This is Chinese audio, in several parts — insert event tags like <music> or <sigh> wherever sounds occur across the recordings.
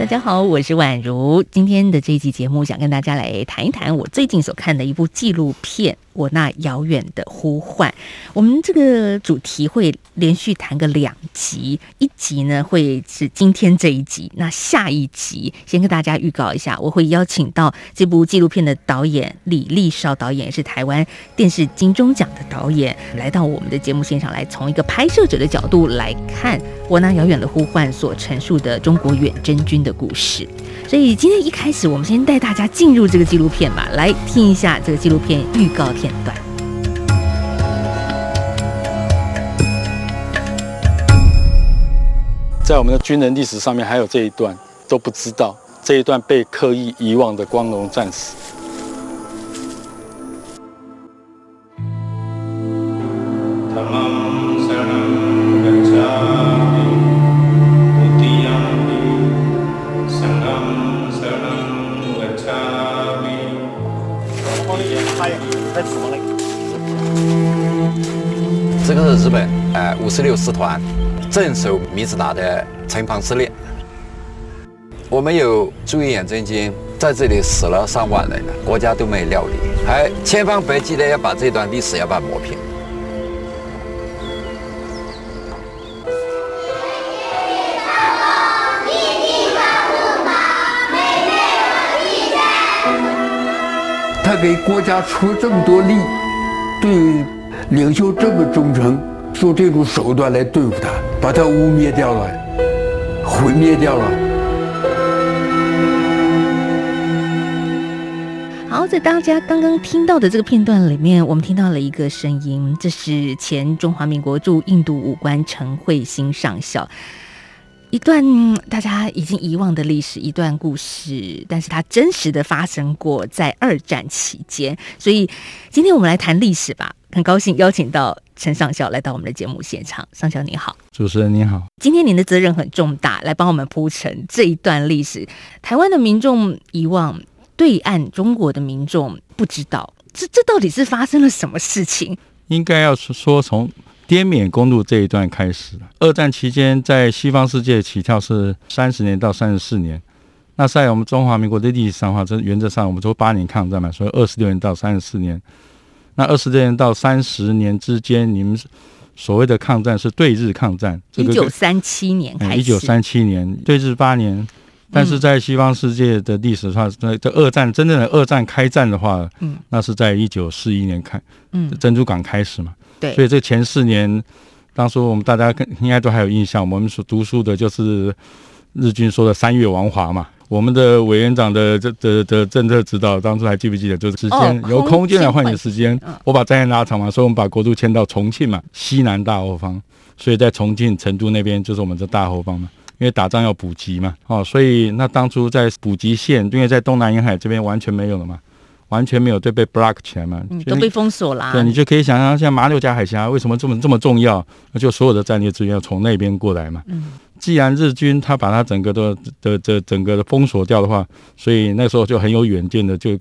大家好，我是宛如。今天的这一期节目，想跟大家来谈一谈我最近所看的一部纪录片。我那遥远的呼唤，我们这个主题会连续谈个两集，一集呢会是今天这一集，那下一集先跟大家预告一下，我会邀请到这部纪录片的导演李立绍导演，是台湾电视金钟奖的导演，来到我们的节目现场来，从一个拍摄者的角度来看我那遥远的呼唤所陈述的中国远征军的故事。所以今天一开始，我们先带大家进入这个纪录片吧，来听一下这个纪录片预告片段。在我们的军人历史上面，还有这一段都不知道，这一段被刻意遗忘的光荣战士。师团镇守米子达的城防司令。我们有驻英远征军在这里死了上万人了，国家都没料理，还千方百计的要把这段历史要把它抹平。他给国家出这么多力，对。领袖这么忠诚，用这种手段来对付他，把他污蔑掉了，毁灭掉了。好，在大家刚刚听到的这个片段里面，我们听到了一个声音，这是前中华民国驻印度武官陈慧欣上校。一段大家已经遗忘的历史，一段故事，但是它真实的发生过在二战期间。所以今天我们来谈历史吧。很高兴邀请到陈上校来到我们的节目现场。上校你好，主持人你好。今天您的责任很重大，来帮我们铺陈这一段历史。台湾的民众遗忘，对岸中国的民众不知道，这这到底是发生了什么事情？应该要说从。滇缅公路这一段开始。二战期间，在西方世界起跳是三十年到三十四年。那在我们中华民国的历史上的话，这原则上我们说八年抗战嘛，所以二十六年到三十四年。那二十六年到三十年之间，你们所谓的抗战是对日抗战。一九三七年开始。一九三七年对日八年，但是在西方世界的历史上，在这二战真正的二战开战的话，嗯，那是在一九四一年开，嗯，珍珠港开始嘛。对，所以这前四年，当初我们大家应该都还有印象，我们所读书的就是日军说的“三月王华”嘛。我们的委员长的这的的政策指导，当初还记不记得？就是时间由空间来换取时间，我把战线拉长嘛，所以我们把国都迁到重庆嘛，西南大后方。所以在重庆、成都那边就是我们的大后方嘛，因为打仗要补给嘛，哦，所以那当初在补给线，因为在东南沿海这边完全没有了嘛。完全没有，对，被 block 起来嘛，都被封锁了。对，你就可以想象，像马六甲海峡为什么这么这么重要？那就所有的战略资源要从那边过来嘛。嗯，既然日军他把它整个的的这整个的封锁掉的话，所以那时候就很有远见的，就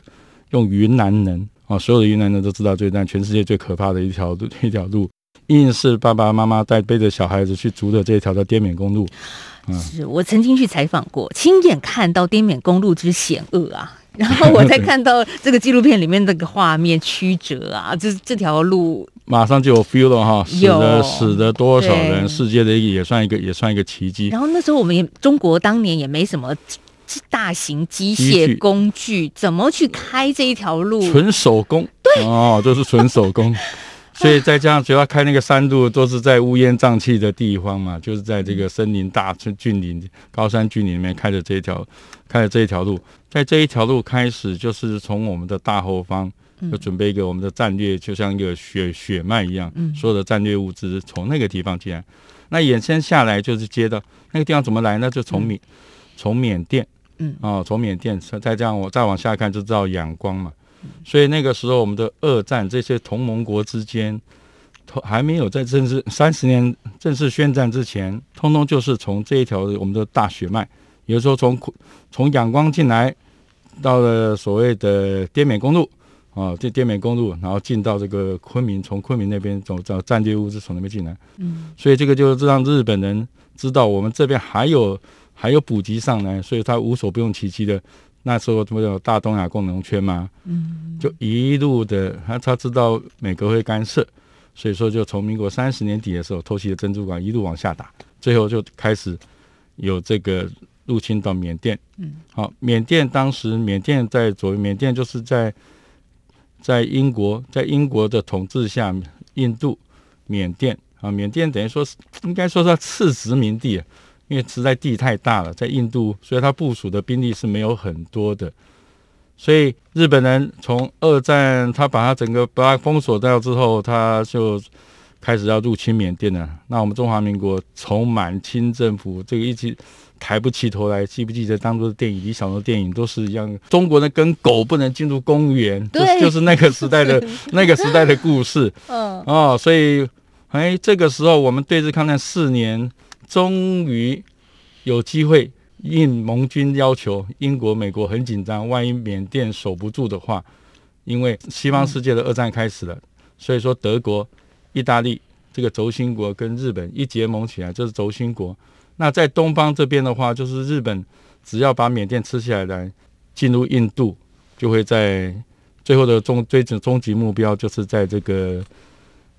用云南人啊，所有的云南人都知道，这段全世界最可怕的一条路，一条路，硬是爸爸妈妈带背着小孩子去逐的这一条叫滇缅公路。是我曾经去采访过，亲眼看到滇缅公路之险恶啊。<laughs> 然后我再看到这个纪录片里面那个画面曲折啊，就是这条路马上就有 feel 了哈，死了死了多少人，世界的也算一个也算一个奇迹。然后那时候我们也中国当年也没什么大型机械工具，怎么去开这一条路？纯手工，对哦，都、就是纯手工。<laughs> 所以再加上主要开那个山路都是在乌烟瘴气的地方嘛，就是在这个森林大峻岭、高山峻岭里面开的这一条，开的这一条路，在这一条路开始就是从我们的大后方就准备一个我们的战略，就像一个血血脉一样，所有的战略物资从那个地方进来，那延伸下来就是接到那个地方怎么来呢？就从缅从缅甸，嗯，哦，从缅甸再这样我再往下看就知道仰光嘛。所以那个时候，我们的二战这些同盟国之间，还没有在正式三十年正式宣战之前，通通就是从这一条我们的大血脉也就是说从从仰光进来，到了所谓的滇缅公路啊，这滇缅公路，然后进到这个昆明，从昆明那边走到战略物资从那边进来。嗯，所以这个就是让日本人知道我们这边还有还有补给上来，所以他无所不用其极的。那时候不有大东亚共荣圈吗？嗯，就一路的他他知道美国会干涉，所以说就从民国三十年底的时候偷袭的珍珠港，一路往下打，最后就开始有这个入侵到缅甸。嗯，好，缅甸当时缅甸在左，缅甸就是在在英国在英国的统治下，印度、缅甸啊，缅甸等于说是应该说是次殖民地。因为实在地太大了，在印度，所以他部署的兵力是没有很多的。所以日本人从二战，他把他整个把他封锁掉之后，他就开始要入侵缅甸了。那我们中华民国从满清政府这个一直抬不起头来，记不记得当初的电影、李小龙的电影都是一样，中国人跟狗不能进入公园，对就是、就是那个时代的 <laughs> 那个时代的故事。嗯哦，所以哎，这个时候我们对日抗战四年。终于有机会应盟军要求，英国、美国很紧张，万一缅甸守不住的话，因为西方世界的二战开始了，所以说德国、意大利这个轴心国跟日本一结盟起来，就是轴心国。那在东方这边的话，就是日本只要把缅甸吃下来，来进入印度，就会在最后的终最终终极目标，就是在这个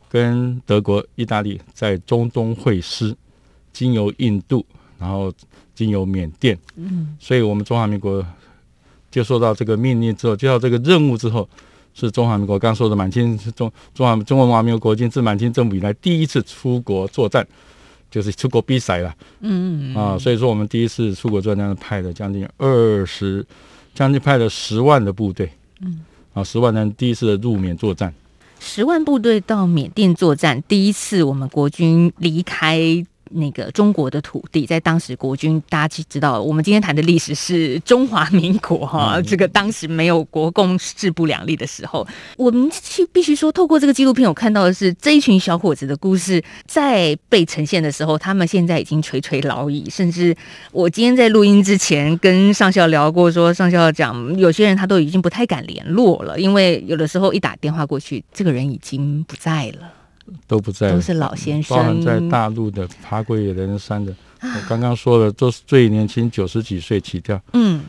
跟德国、意大利在中东会师。经由印度，然后经由缅甸，嗯，所以我们中华民国接受到这个命令之后，接到这个任务之后，是中华民国刚说的满清中中华中华民国国军自满清政府以来第一次出国作战，就是出国比赛了，嗯，嗯啊，所以说我们第一次出国作战派了将近二十，将近派了十万的部队，嗯，啊，十万人第一次的入缅作战，十万部队到缅甸作战，第一次我们国军离开。那个中国的土地，在当时国军，大家知道，我们今天谈的历史是中华民国哈，嗯、这个当时没有国共势不两立的时候，我们去必须说，透过这个纪录片，我看到的是这一群小伙子的故事，在被呈现的时候，他们现在已经垂垂老矣，甚至我今天在录音之前跟上校聊过说，说上校讲，有些人他都已经不太敢联络了，因为有的时候一打电话过去，这个人已经不在了。都不在，都是老先生。包含在大陆的爬过野人山的，我刚刚说的都是最年轻，九十几岁起跳。嗯，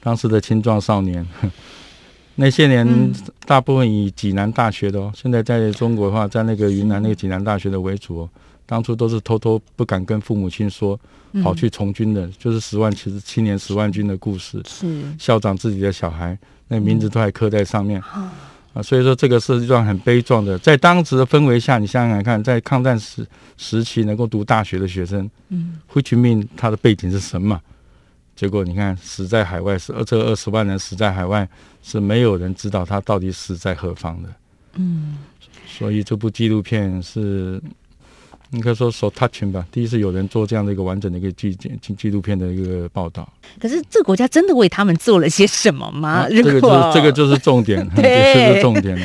当时的青壮少年，<laughs> 那些年大部分以济南大学的哦，现在在中国的话，在那个云南那个济南大学的为主哦。当初都是偷偷不敢跟父母亲说，跑去从军的，就是十万其实青年十万军的故事。是校长自己的小孩，那名字都还刻在上面。啊，所以说这个是一段很悲壮的，在当时的氛围下，你想想看，在抗战时时期能够读大学的学生，嗯，胡去命他的背景是什么？结果你看，死在海外是二这二十万人死在海外，是没有人知道他到底死在何方的，嗯，所以这部纪录片是。应该说，so touching 吧。第一次有人做这样的一个完整的一个纪纪纪录片的一个报道。可是，这个国家真的为他们做了些什么吗？啊、这个就是这个就是重点，<laughs> 对这是重点。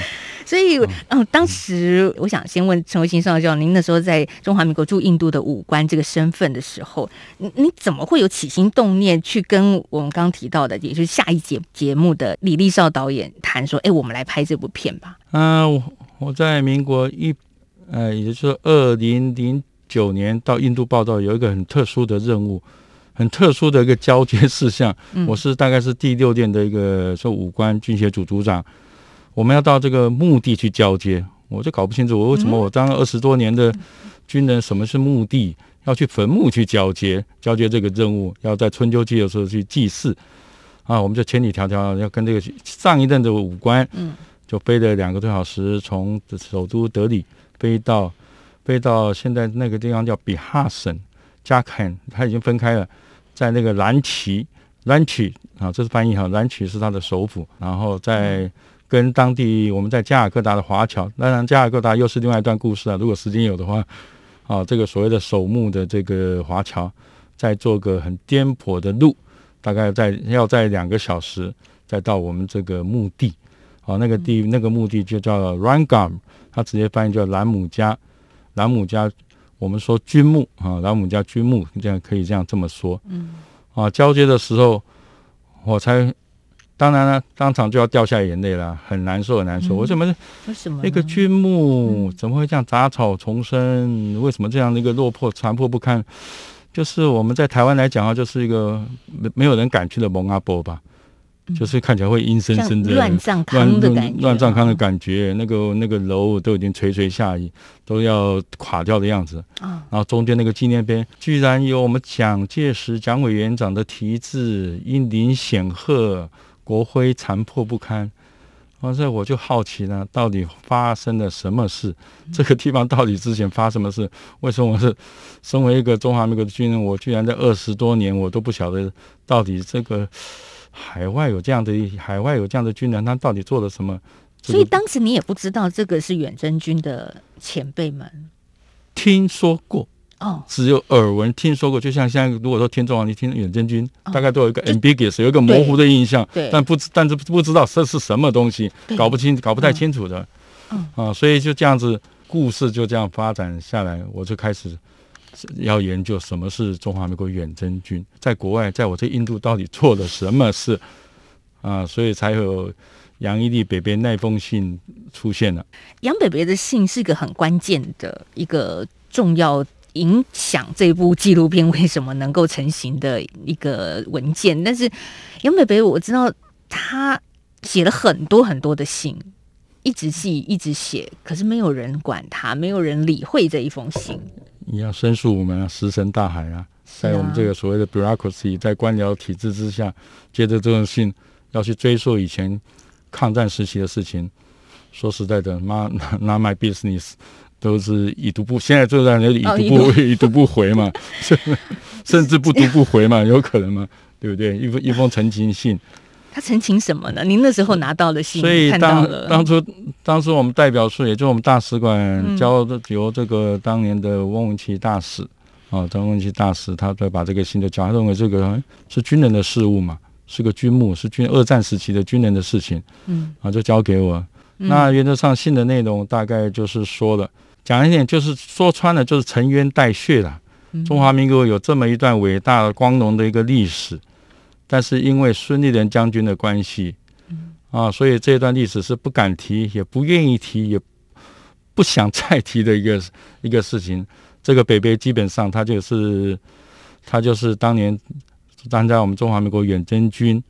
所以，嗯、呃，当时我想先问陈维新上校，您那时候在中华民国驻印度的武官这个身份的时候，你你怎么会有起心动念去跟我们刚刚提到的，也就是下一节节目的李立少导演谈说，哎，我们来拍这部片吧？嗯、呃，我我在民国一。呃，也就是说，二零零九年到印度报道有一个很特殊的任务，很特殊的一个交接事项。嗯、<laughs> 我是大概是第六殿的一个说武官军协组组长，我们要到这个墓地去交接，我就搞不清楚我为什么我当了二十多年的军人，什么是墓地？要去坟墓去交接，交接这个任务，要在春秋季的时候去祭祀啊，我们就千里迢迢要跟这个上一任的武官，嗯，就飞了两个多小时，从首都德里。飞到飞到现在那个地方叫比哈省加坎，他已经分开了，在那个兰奇兰奇啊，这是翻译哈，兰奇是他的首府，然后在跟当地我们在加尔各答的华侨，当然加尔各答又是另外一段故事啊。如果时间有的话，啊，这个所谓的守墓的这个华侨，再做个很颠簸的路，大概在要在两个小时再到我们这个墓地，啊，那个地那个墓地就叫 Rangam。他直接翻译叫兰姆加，兰姆加，我们说军木啊，兰姆加军木，这样可以这样这么说。嗯，啊，交接的时候，我才当然了，当场就要掉下眼泪了，很难受，很难受。为什么？为什么？那个军木怎么会这样杂草丛生？为什么这样的一个落魄、残破不堪？就是我们在台湾来讲啊，就是一个没没有人敢去的蒙阿波吧。就是看起来会阴森森的乱葬岗的感觉，乱葬岗的感觉，那个那个楼都已经垂垂下移，都要垮掉的样子。然后中间那个纪念碑居然有我们蒋介石蒋委员长的题字，英灵显赫，国徽残破不堪。完事我就好奇了，到底发生了什么事？这个地方到底之前发生什么事？为什么我是身为一个中华民国的军人，我居然在二十多年我都不晓得到底这个。海外有这样的海外有这样的军人，他到底做了什么？所以当时你也不知道这个是远征军的前辈们，听说过哦，只有耳闻听说过。就像现在，如果说听众啊，你听远征军，大概都有一个 ambiguous，有一个模糊的印象，对，但不知但是不知道这是什么东西，搞不清搞不太清楚的，嗯。啊，所以就这样子，故事就这样发展下来，我就开始。要研究什么是中华民国远征军，在国外，在我这印度到底做了什么事啊？所以才有杨一力北北那封信出现了。杨北北的信是一个很关键的一个重要影响这部纪录片为什么能够成型的一个文件。但是杨北北我知道他写了很多很多的信，一直寄一直写，可是没有人管他，没有人理会这一封信。你要申诉我们啊，石沉大海啊，在我们这个所谓的 bureaucracy，在官僚体制之下，接着这种信要去追溯以前抗战时期的事情，说实在的，妈，<laughs> not my business，都是已读不，现在就在那里已读不、哦、已读不回嘛，<laughs> 甚至不读不回嘛，有可能吗？对不对？一封一封陈情信。他陈情什么呢？您那时候拿到的信，所以当当初当初我们代表处，也就是我们大使馆交由这个当年的翁文琪大使啊，张文琪大使，他再把这个信就交，他认为这个是军人的事务嘛，是个军务，是军二战时期的军人的事情，嗯，啊，就交给我。那原则上信的内容大概就是说了，讲一点就是说穿了，就是沉冤带血了。中华民国有这么一段伟大的光荣的一个历史。但是因为孙立人将军的关系，啊，所以这段历史是不敢提，也不愿意提，也不想再提的一个一个事情。这个北北基本上他就是他就是当年站在我们中华民国远征军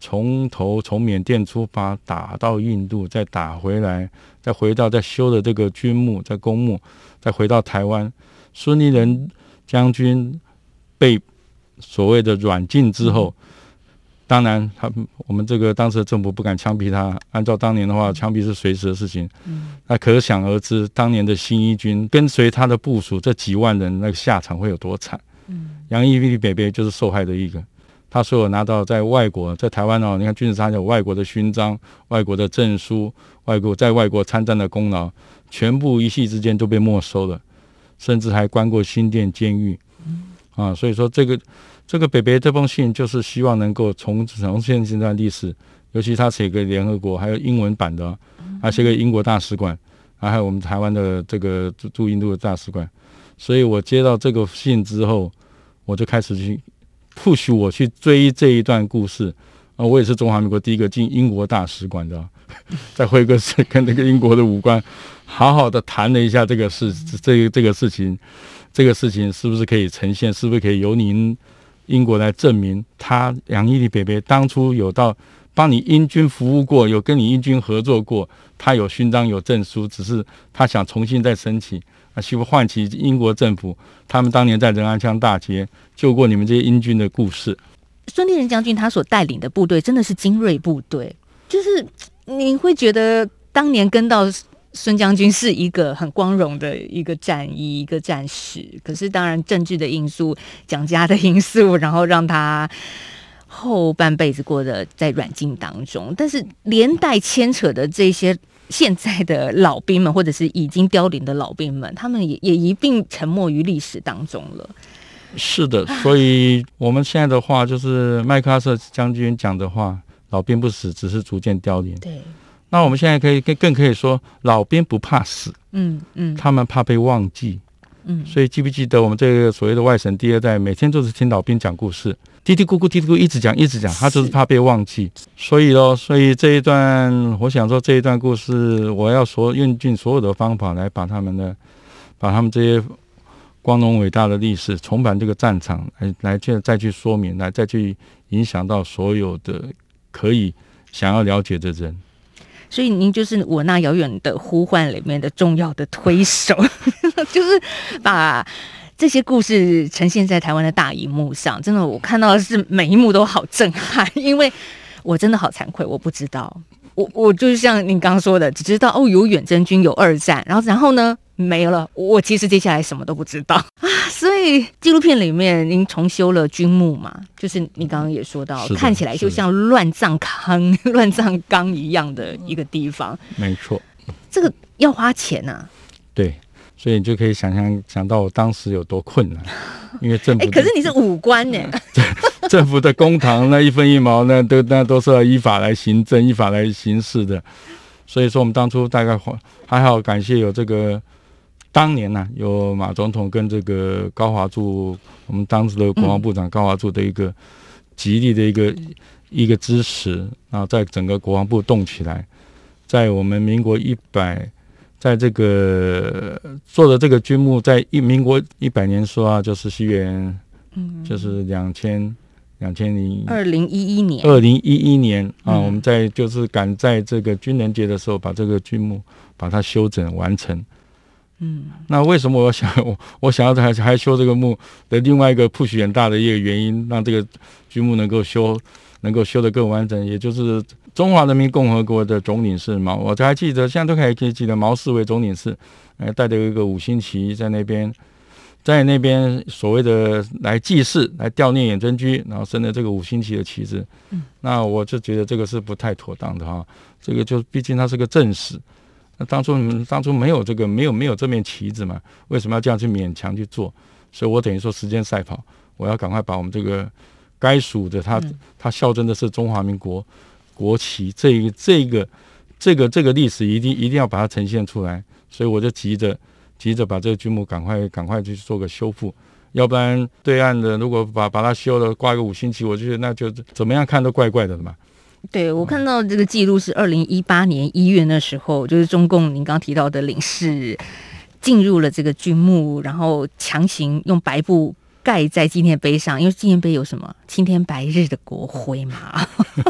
从头从缅甸出发打到印度，再打回来，再回到再修的这个军墓，在公墓，再回到台湾。孙立人将军被所谓的软禁之后。当然，他我们这个当时的政府不敢枪毙他。按照当年的话，枪毙是随时的事情。那可想而知，当年的新一军跟随他的部署这几万人，那个下场会有多惨。杨一力北北就是受害的一个。他所有拿到在外国，在台湾哦，你看军事上有外国的勋章、外国的证书、外国在外国参战的功劳，全部一夕之间都被没收了，甚至还关过新店监狱。啊，所以说这个。这个北北这封信就是希望能够重重现这段历史，尤其他写给联合国，还有英文版的，还写给英国大使馆，还有我们台湾的这个驻印度的大使馆。所以我接到这个信之后，我就开始去 push 我去追这一段故事啊！我也是中华民国第一个进英国大使馆的，<laughs> 在会客室跟那个英国的武官好好的谈了一下这个事，这个这个事情，这个事情是不是可以呈现？是不是可以由您？英国来证明他杨一力北北当初有到帮你英军服务过，有跟你英军合作过，他有勋章有证书，只是他想重新再申请，啊，希望唤起英国政府，他们当年在仁安羌大捷救过你们这些英军的故事。孙立人将军他所带领的部队真的是精锐部队，就是你会觉得当年跟到。孙将军是一个很光荣的一个战役，一个战士。可是，当然政治的因素、蒋家的因素，然后让他后半辈子过得在软禁当中。但是，连带牵扯的这些现在的老兵们，或者是已经凋零的老兵们，他们也也一并沉没于历史当中了。是的，所以我们现在的话，就是麦克阿瑟将军讲的话：“老兵不死，只是逐渐凋零。”对。那我们现在可以更更可以说，老兵不怕死，嗯嗯，他们怕被忘记，嗯，所以记不记得我们这个所谓的外省第二代，每天都是听老兵讲故事，嘀嘀咕咕，嘀嘀咕，一直讲一直讲，他就是怕被忘记。所以喽，所以这一段，我想说这一段故事，我要说用尽所有的方法来把他们的，把他们这些光荣伟大的历史重返这个战场，来来去再去说明，来再去影响到所有的可以想要了解的人。所以您就是我那遥远的呼唤里面的重要的推手，<laughs> 就是把这些故事呈现在台湾的大荧幕上。真的，我看到的是每一幕都好震撼，因为我真的好惭愧，我不知道，我我就是像您刚刚说的，只知道哦有远征军，有二战，然后然后呢？没了，我其实接下来什么都不知道 <laughs> 啊。所以纪录片里面您重修了军墓嘛，就是你刚刚也说到，看起来就像乱葬坑、<laughs> 乱葬岗一样的一个地方。没错，这个要花钱呐、啊。对，所以你就可以想象想到我当时有多困难，<laughs> 因为政府。哎，可是你是武官呢？政府的公堂那一分一毛那都那都是要依法来行政、依法来行事的。所以说，我们当初大概还好，感谢有这个。当年呢、啊，有马总统跟这个高华柱，我们当时的国防部长高华柱的一个极力的一个一个支持，然后在整个国防部动起来，在我们民国一百，在这个做的这个军墓，在一民国一百年说啊，就是西元，嗯，就是两千两千零二零一一年，二零一一年啊，我们在就是赶在这个军人节的时候，把这个军墓把它修整完成。嗯，那为什么我想我我想要还还修这个墓的另外一个 push 很大的一个原因，让这个剧目能够修能够修得更完整，也就是中华人民共和国的总领事毛，我还记得现在都还可以记得毛四为总领事，呃，带着一个五星旗在那边，在那边所谓的来祭祀来悼念远征军，然后升了这个五星旗的旗子。嗯，那我就觉得这个是不太妥当的哈，这个就毕竟它是个正史。那当初你们当初没有这个没有没有这面旗子嘛？为什么要这样去勉强去做？所以我等于说时间赛跑，我要赶快把我们这个该属的他他象征的是中华民国国旗，这一这个这个这个历史一定一定要把它呈现出来。所以我就急着急着把这个军墓赶快赶快去做个修复，要不然对岸的如果把把它修了挂一个五星旗，我就觉得那就怎么样看都怪怪的嘛。对，我看到这个记录是二零一八年一月那时候，就是中共您刚刚提到的领事进入了这个军墓，然后强行用白布盖在纪念碑上，因为纪念碑有什么青天白日的国徽嘛，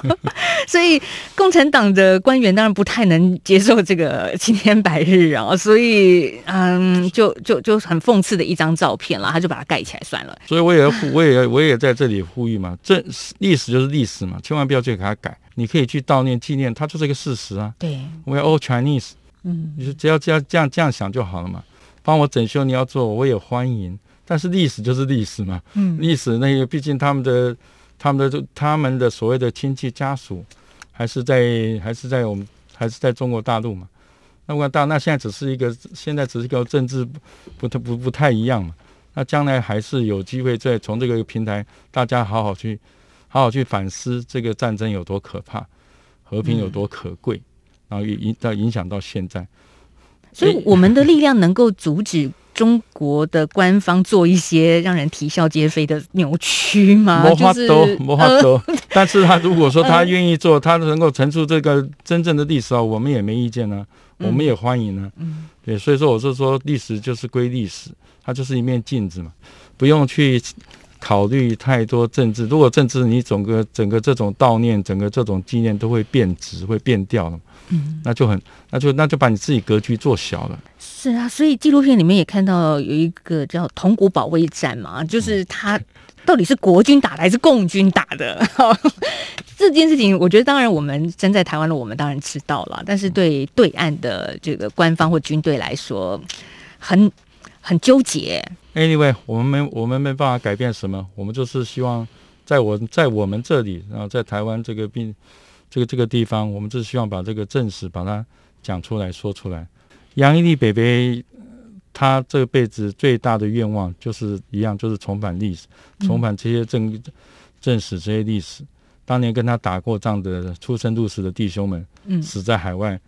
<laughs> 所以共产党的官员当然不太能接受这个青天白日啊，所以嗯，就就就很讽刺的一张照片了，他就把它盖起来算了。所以我也我也我也在这里呼吁嘛，这历史就是历史嘛，千万不要去给他改。你可以去悼念纪念，它就是一个事实啊。对，We are all Chinese。嗯，你说只要只要这样这样想就好了嘛。帮我整修，你要做，我也欢迎。但是历史就是历史嘛。嗯，历史那个，毕竟他们的、他们的、他们的所谓的亲戚家属，还是在还是在我们还是在中国大陆嘛。那我大那现在只是一个，现在只是一个政治不太不不，不太一样嘛。那将来还是有机会再从这个平台，大家好好去。好好去反思这个战争有多可怕，和平有多可贵，嗯、然后影到影响到现在，所以我们的力量能够阻止中国的官方做一些让人啼笑皆非的扭曲吗？<laughs> 没法度，<laughs> 没法度。<laughs> 但是他如果说他愿意做，他能够陈述这个真正的历史啊，我们也没意见呢、啊，我们也欢迎呢、啊。嗯，对，所以说我是说，历史就是归历史，它就是一面镜子嘛，不用去。考虑太多政治，如果政治你整个整个这种悼念，整个这种纪念都会变质，会变掉了，嗯，那就很，那就那就把你自己格局做小了。是啊，所以纪录片里面也看到有一个叫铜鼓保卫战嘛，就是他 <laughs> 到底是国军打的还是共军打的？<laughs> 这件事情，我觉得当然我们身在台湾的我们当然知道了，但是对对岸的这个官方或军队来说，很很纠结。Anyway，我们没我们没办法改变什么，我们就是希望在我在我们这里，然后在台湾这个病这个这个地方，我们就是希望把这个正史把它讲出来说出来。杨一利伯伯他这辈子最大的愿望就是一样，就是重返历史，重返这些正正史这些历史。当年跟他打过仗的出生入死的弟兄们，死在海外，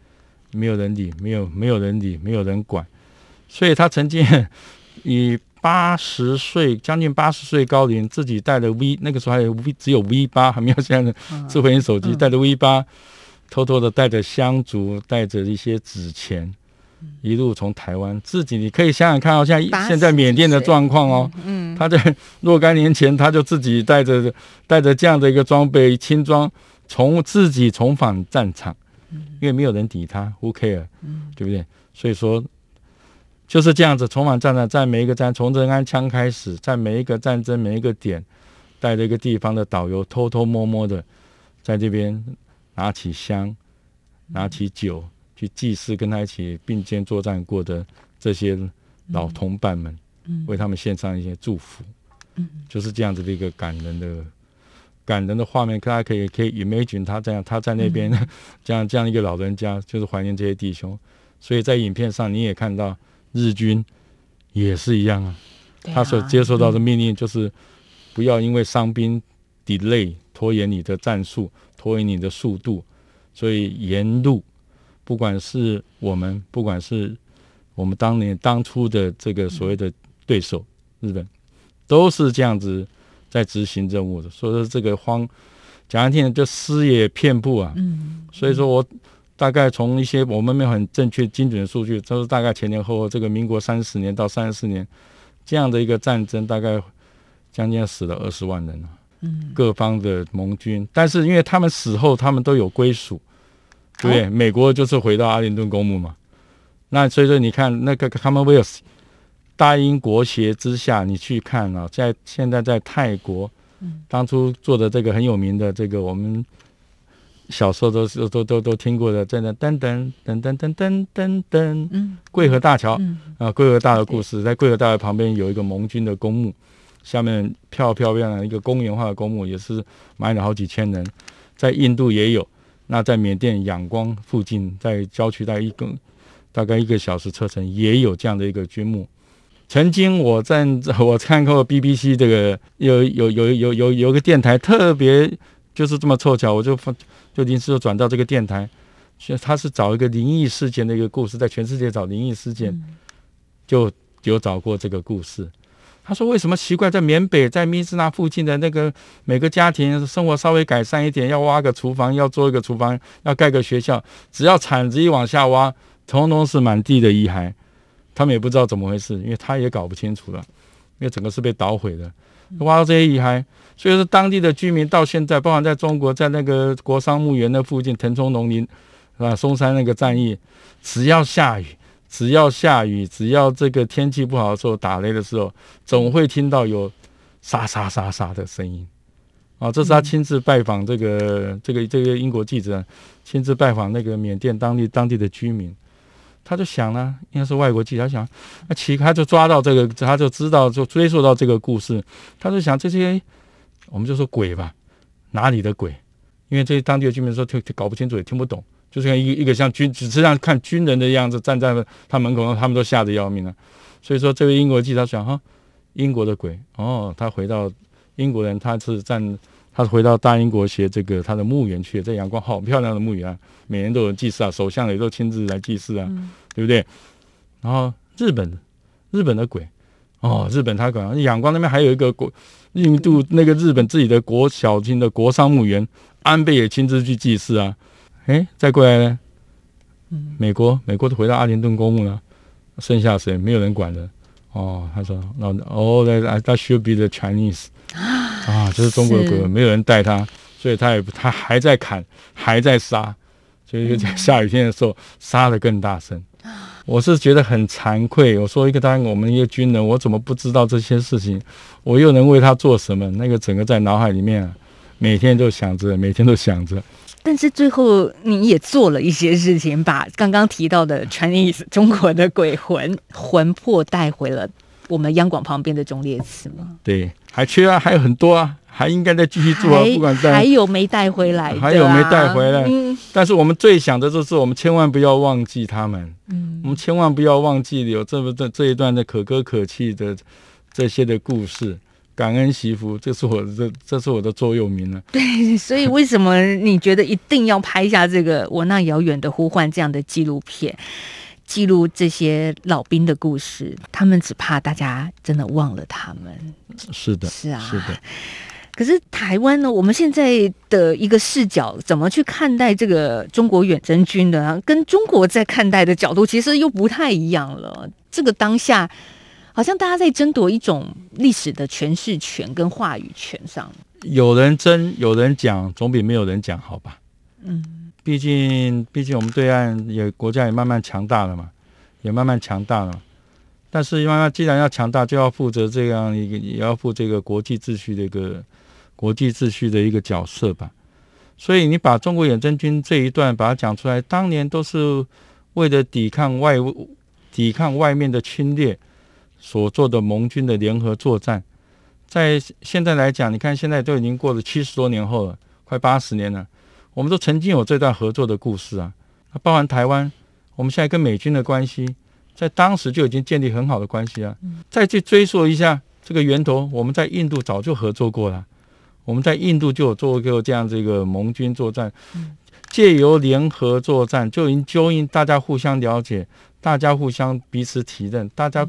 没有人理，没有没有人理，没有人管，所以他曾经。<laughs> 以八十岁将近八十岁高龄，自己带着 V，那个时候还有 V，只有 V 八，还没有现在的智慧型手机，带着 V 八，偷偷的带着香烛，带着一些纸钱。一路从台湾自己，你可以想想看哦，像现在缅甸的状况哦，嗯，<laughs> 他在若干年前他就自己带着带着这样的一个装备轻装，从自己重返战场，因为没有人抵他，Who care，对不对？所以说就是这样子重返战场，在每一个战从仁安枪开始，在每一个战争每一个点，带着一个地方的导游偷偷摸摸的在这边拿起香，拿起酒。去祭祀跟他一起并肩作战过的这些老同伴们，为他们献上一些祝福，就是这样子的一个感人的、感人的画面。大家可以可以 imagine 他这样，他在那边 <laughs> 这样这样一个老人家，就是怀念这些弟兄。所以在影片上你也看到日军也是一样啊，他所接受到的命令就是不要因为伤兵 delay 拖延你的战术，拖延你的速度，所以沿路。不管是我们，不管是我们当年当初的这个所谓的对手日本，都是这样子在执行任务的。所以说这个荒讲难听点，就尸也遍布啊。嗯。所以说我大概从一些我们没有很正确精准的数据，都是大概前前后后这个民国三十年到三十四年这样的一个战争，大概将近死了二十万人。嗯。各方的盟军，但是因为他们死后，他们都有归属。对，美国就是回到阿灵顿公墓嘛。那所以说，你看那个 Commonwealth 大英国协之下，你去看啊，在现在在泰国，当初做的这个很有名的这个，我们小时候都是都都都听过的，真的噔噔噔噔噔噔噔噔，嗯，桂河大桥啊，桂河大桥故事，在桂河大桥旁边有一个盟军的公墓，下面漂漂亮亮一个公园化的公墓，也是埋了好几千人，在印度也有。那在缅甸仰光附近，在郊区大概一个大概一个小时车程，也有这样的一个军墓。曾经我在我看过 BBC 这个有有有有有有个电台特别就是这么凑巧，我就放就临时就转到这个电台，其实他是找一个灵异事件的一个故事，在全世界找灵异事件，就有找过这个故事。他说：“为什么奇怪？在缅北，在密支那附近的那个每个家庭生活稍微改善一点，要挖个厨房，要做一个厨房，要盖个学校，只要铲子一往下挖，统统是满地的遗骸。他们也不知道怎么回事，因为他也搞不清楚了，因为整个是被捣毁的。挖到这些遗骸，所以说当地的居民到现在，包含在中国，在那个国殇墓园的附近，腾冲农林，是吧？松山那个战役，只要下雨。”只要下雨，只要这个天气不好的时候，打雷的时候，总会听到有沙沙沙沙的声音。啊，这是他亲自拜访这个这个这个英国记者，亲自拜访那个缅甸当地当地的居民，他就想呢，应该是外国记者，他想，那奇他就抓到这个，他就知道就追溯到这个故事，他就想这些，我们就说鬼吧，哪里的鬼？因为这些当地的居民说听搞不清楚，也听不懂。就是像一个一个像军，只是让看军人的样子站在他门口，他们都吓得要命了。所以说，这位英国记者想哈，英国的鬼哦，他回到英国人，他是站，他是回到大英国协这个他的墓园去，在阳光好漂亮的墓园啊，每年都有祭祀啊，首相也都亲自来祭祀啊，嗯、对不对？然后日本，日本的鬼哦，日本他讲阳光那边还有一个国，印度那个日本自己的国小型的国殤墓园，安倍也亲自去祭祀啊。哎，再过来呢？美国，美国都回到阿灵顿公墓了，剩下谁？没有人管的。哦，他说，那哦，that that should be the Chinese 啊，<gasps> 这是中国的鬼，没有人带他，所以他也他还在砍，还在杀，所以就在下雨天的时候杀得更大声。我是觉得很惭愧，我说一个当我们一个军人，我怎么不知道这些事情？我又能为他做什么？那个整个在脑海里面啊，每天都想着，每天都想着。但是最后你也做了一些事情，把刚刚提到的 Chinese 中国的鬼魂魂魄带回了我们央广旁边的忠烈祠吗？对，还缺啊，还有很多啊，还应该再继续做啊。不管在还有没带回来，还有没带回来。嗯，但是我们最想的就是，我们千万不要忘记他们。嗯，我们千万不要忘记有这么这这一段的可歌可泣的这些的故事。感恩惜福，这是我这这是我的座右铭了。<laughs> 对，所以为什么你觉得一定要拍下这个《我那遥远的呼唤》这样的纪录片？记录这些老兵的故事，他们只怕大家真的忘了他们。是的，是啊，是的。可是台湾呢？我们现在的一个视角，怎么去看待这个中国远征军的？跟中国在看待的角度，其实又不太一样了。这个当下，好像大家在争夺一种历史的诠释权跟话语权上。有人争，有人讲，总比没有人讲好吧？嗯，毕竟，毕竟我们对岸也国家也慢慢强大了嘛，也慢慢强大了。但是，因为他既然要强大，就要负责这样一个，也要负这个国际秩序的一个。国际秩序的一个角色吧，所以你把中国远征军这一段把它讲出来，当年都是为了抵抗外抵抗外面的侵略所做的盟军的联合作战，在现在来讲，你看现在都已经过了七十多年后了，快八十年了，我们都曾经有这段合作的故事啊，那包含台湾，我们现在跟美军的关系，在当时就已经建立很好的关系啊，再去追溯一下这个源头，我们在印度早就合作过了。我们在印度就有做过这样这个盟军作战，借由联合作战，就已经就因大家互相了解，大家互相彼此体认，大家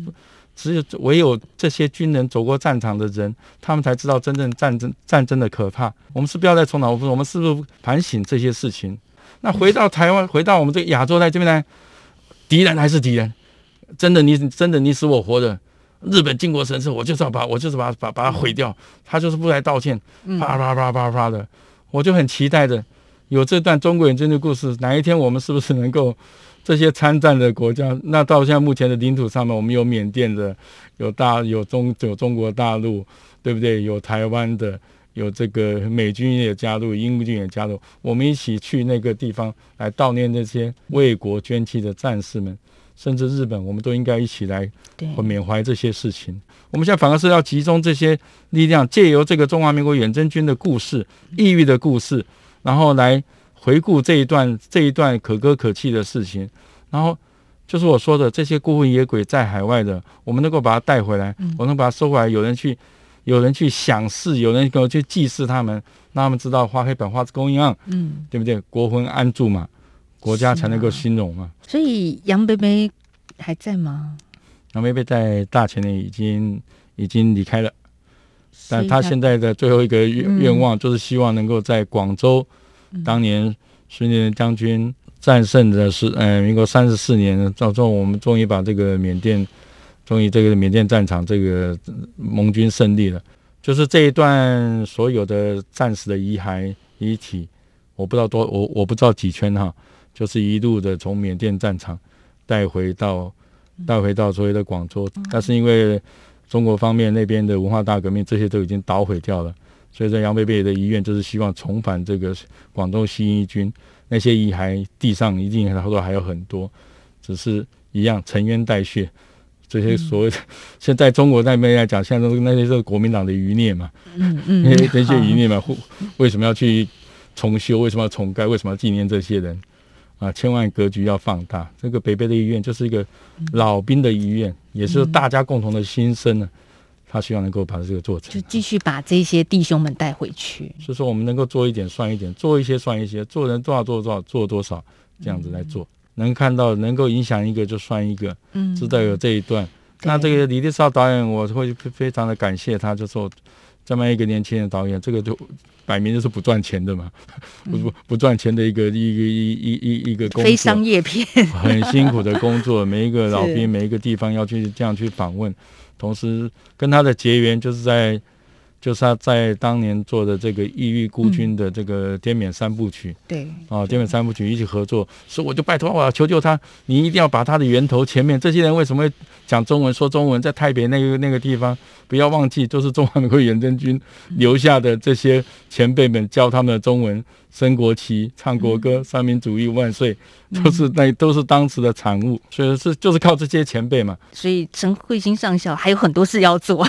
只有唯有这些军人走过战场的人，他们才知道真正战争战争的可怕。我们是不要再重蹈覆辙，我们是不是反省这些事情？那回到台湾，回到我们这个亚洲在这边来，敌人还是敌人，真的你真的你死我活的。日本靖国神社，我就是要把我就是把把把它毁掉，他就是不来道歉，啪啪啪啪啪的，我就很期待的有这段中国远征的故事。哪一天我们是不是能够这些参战的国家？那到现在目前的领土上面，我们有缅甸的，有大有中有中国大陆，对不对？有台湾的，有这个美军也加入，英军也加入，我们一起去那个地方来悼念那些为国捐躯的战士们。甚至日本，我们都应该一起来缅怀这些事情。我们现在反而是要集中这些力量，借由这个中华民国远征军的故事、异域的故事，然后来回顾这一段这一段可歌可泣的事情。然后就是我说的这些孤魂野鬼在海外的，我们能够把它带回来，我能把它收回来，有人去有人去想事，有人够去祭祀他们，让他们知道花黑板花之供应案，嗯，对不对？国魂安住嘛。国家才能够兴荣嘛，所以杨伯伯还在吗？杨伯伯在大前年已经已经离开了，但他现在的最后一个愿愿望就是希望能够在广州，嗯、当年孙立人将军战胜的是，呃，民国三十四年，到最后我们终于把这个缅甸，终于这个缅甸战场这个盟军胜利了，就是这一段所有的战士的遗骸遗体，我不知道多，我我不知道几圈哈。就是一路的从缅甸战场带回到带回到所谓的广州，但是因为中国方面那边的文化大革命，这些都已经捣毁掉了，所以说杨贝贝的遗愿就是希望重返这个广东新一军，那些遗骸地上一定他说还有很多，只是一样沉冤待雪，这些所谓的现在中国那边来讲，现在都那些是国民党的余孽嘛，嗯嗯，那些余孽嘛，为什么要去重修？为什么要重盖？为什么要纪念这些人？啊，千万格局要放大。这个北碚的医院就是一个老兵的医院，也是大家共同的心声呢。他希望能够把这个做成，就继续把这些弟兄们带回去。所以说，我们能够做一点算一点，做一些算一些，做人多少做多少做多少，这样子来做，能看到能够影响一个就算一个。嗯，知道有这一段。那这个李立少导演，我会非常的感谢他，就说这么一个年轻的导演，这个就。摆明就是不赚钱的嘛，不不不赚钱的一个一个一一一一个工作，非商业片，很辛苦的工作。<laughs> 每一个老兵，每一个地方要去这样去访问，同时跟他的结缘就是在。就是他在当年做的这个异域孤军的这个滇缅三部曲，对啊，滇缅三部曲一起合作，所以我就拜托我要求救他，你一定要把他的源头前面这些人为什么会讲中文说中文，在台北那个那个地方，不要忘记，就是中华民国远征军留下的这些前辈们教他们的中文。升国旗、唱国歌、三民主义万岁，都是那都是当时的产物，所以是就是靠这些前辈嘛。所以陈慧欣上校还有很多事要做。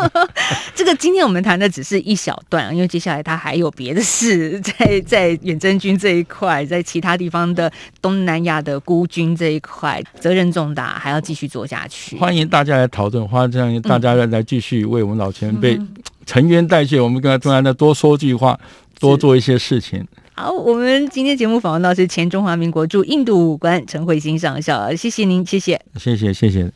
<laughs> 这个今天我们谈的只是一小段，因为接下来他还有别的事，在在远征军这一块，在其他地方的东南亚的孤军这一块，责任重大，还要继续做下去。欢迎大家来讨论，欢迎大家来来继续为我们老前辈沉冤代谢。我们跟他突然的多说句话。多做一些事情。好，我们今天节目访问到是前中华民国驻印度武官陈慧欣上校，谢谢您，谢谢，谢谢，谢谢。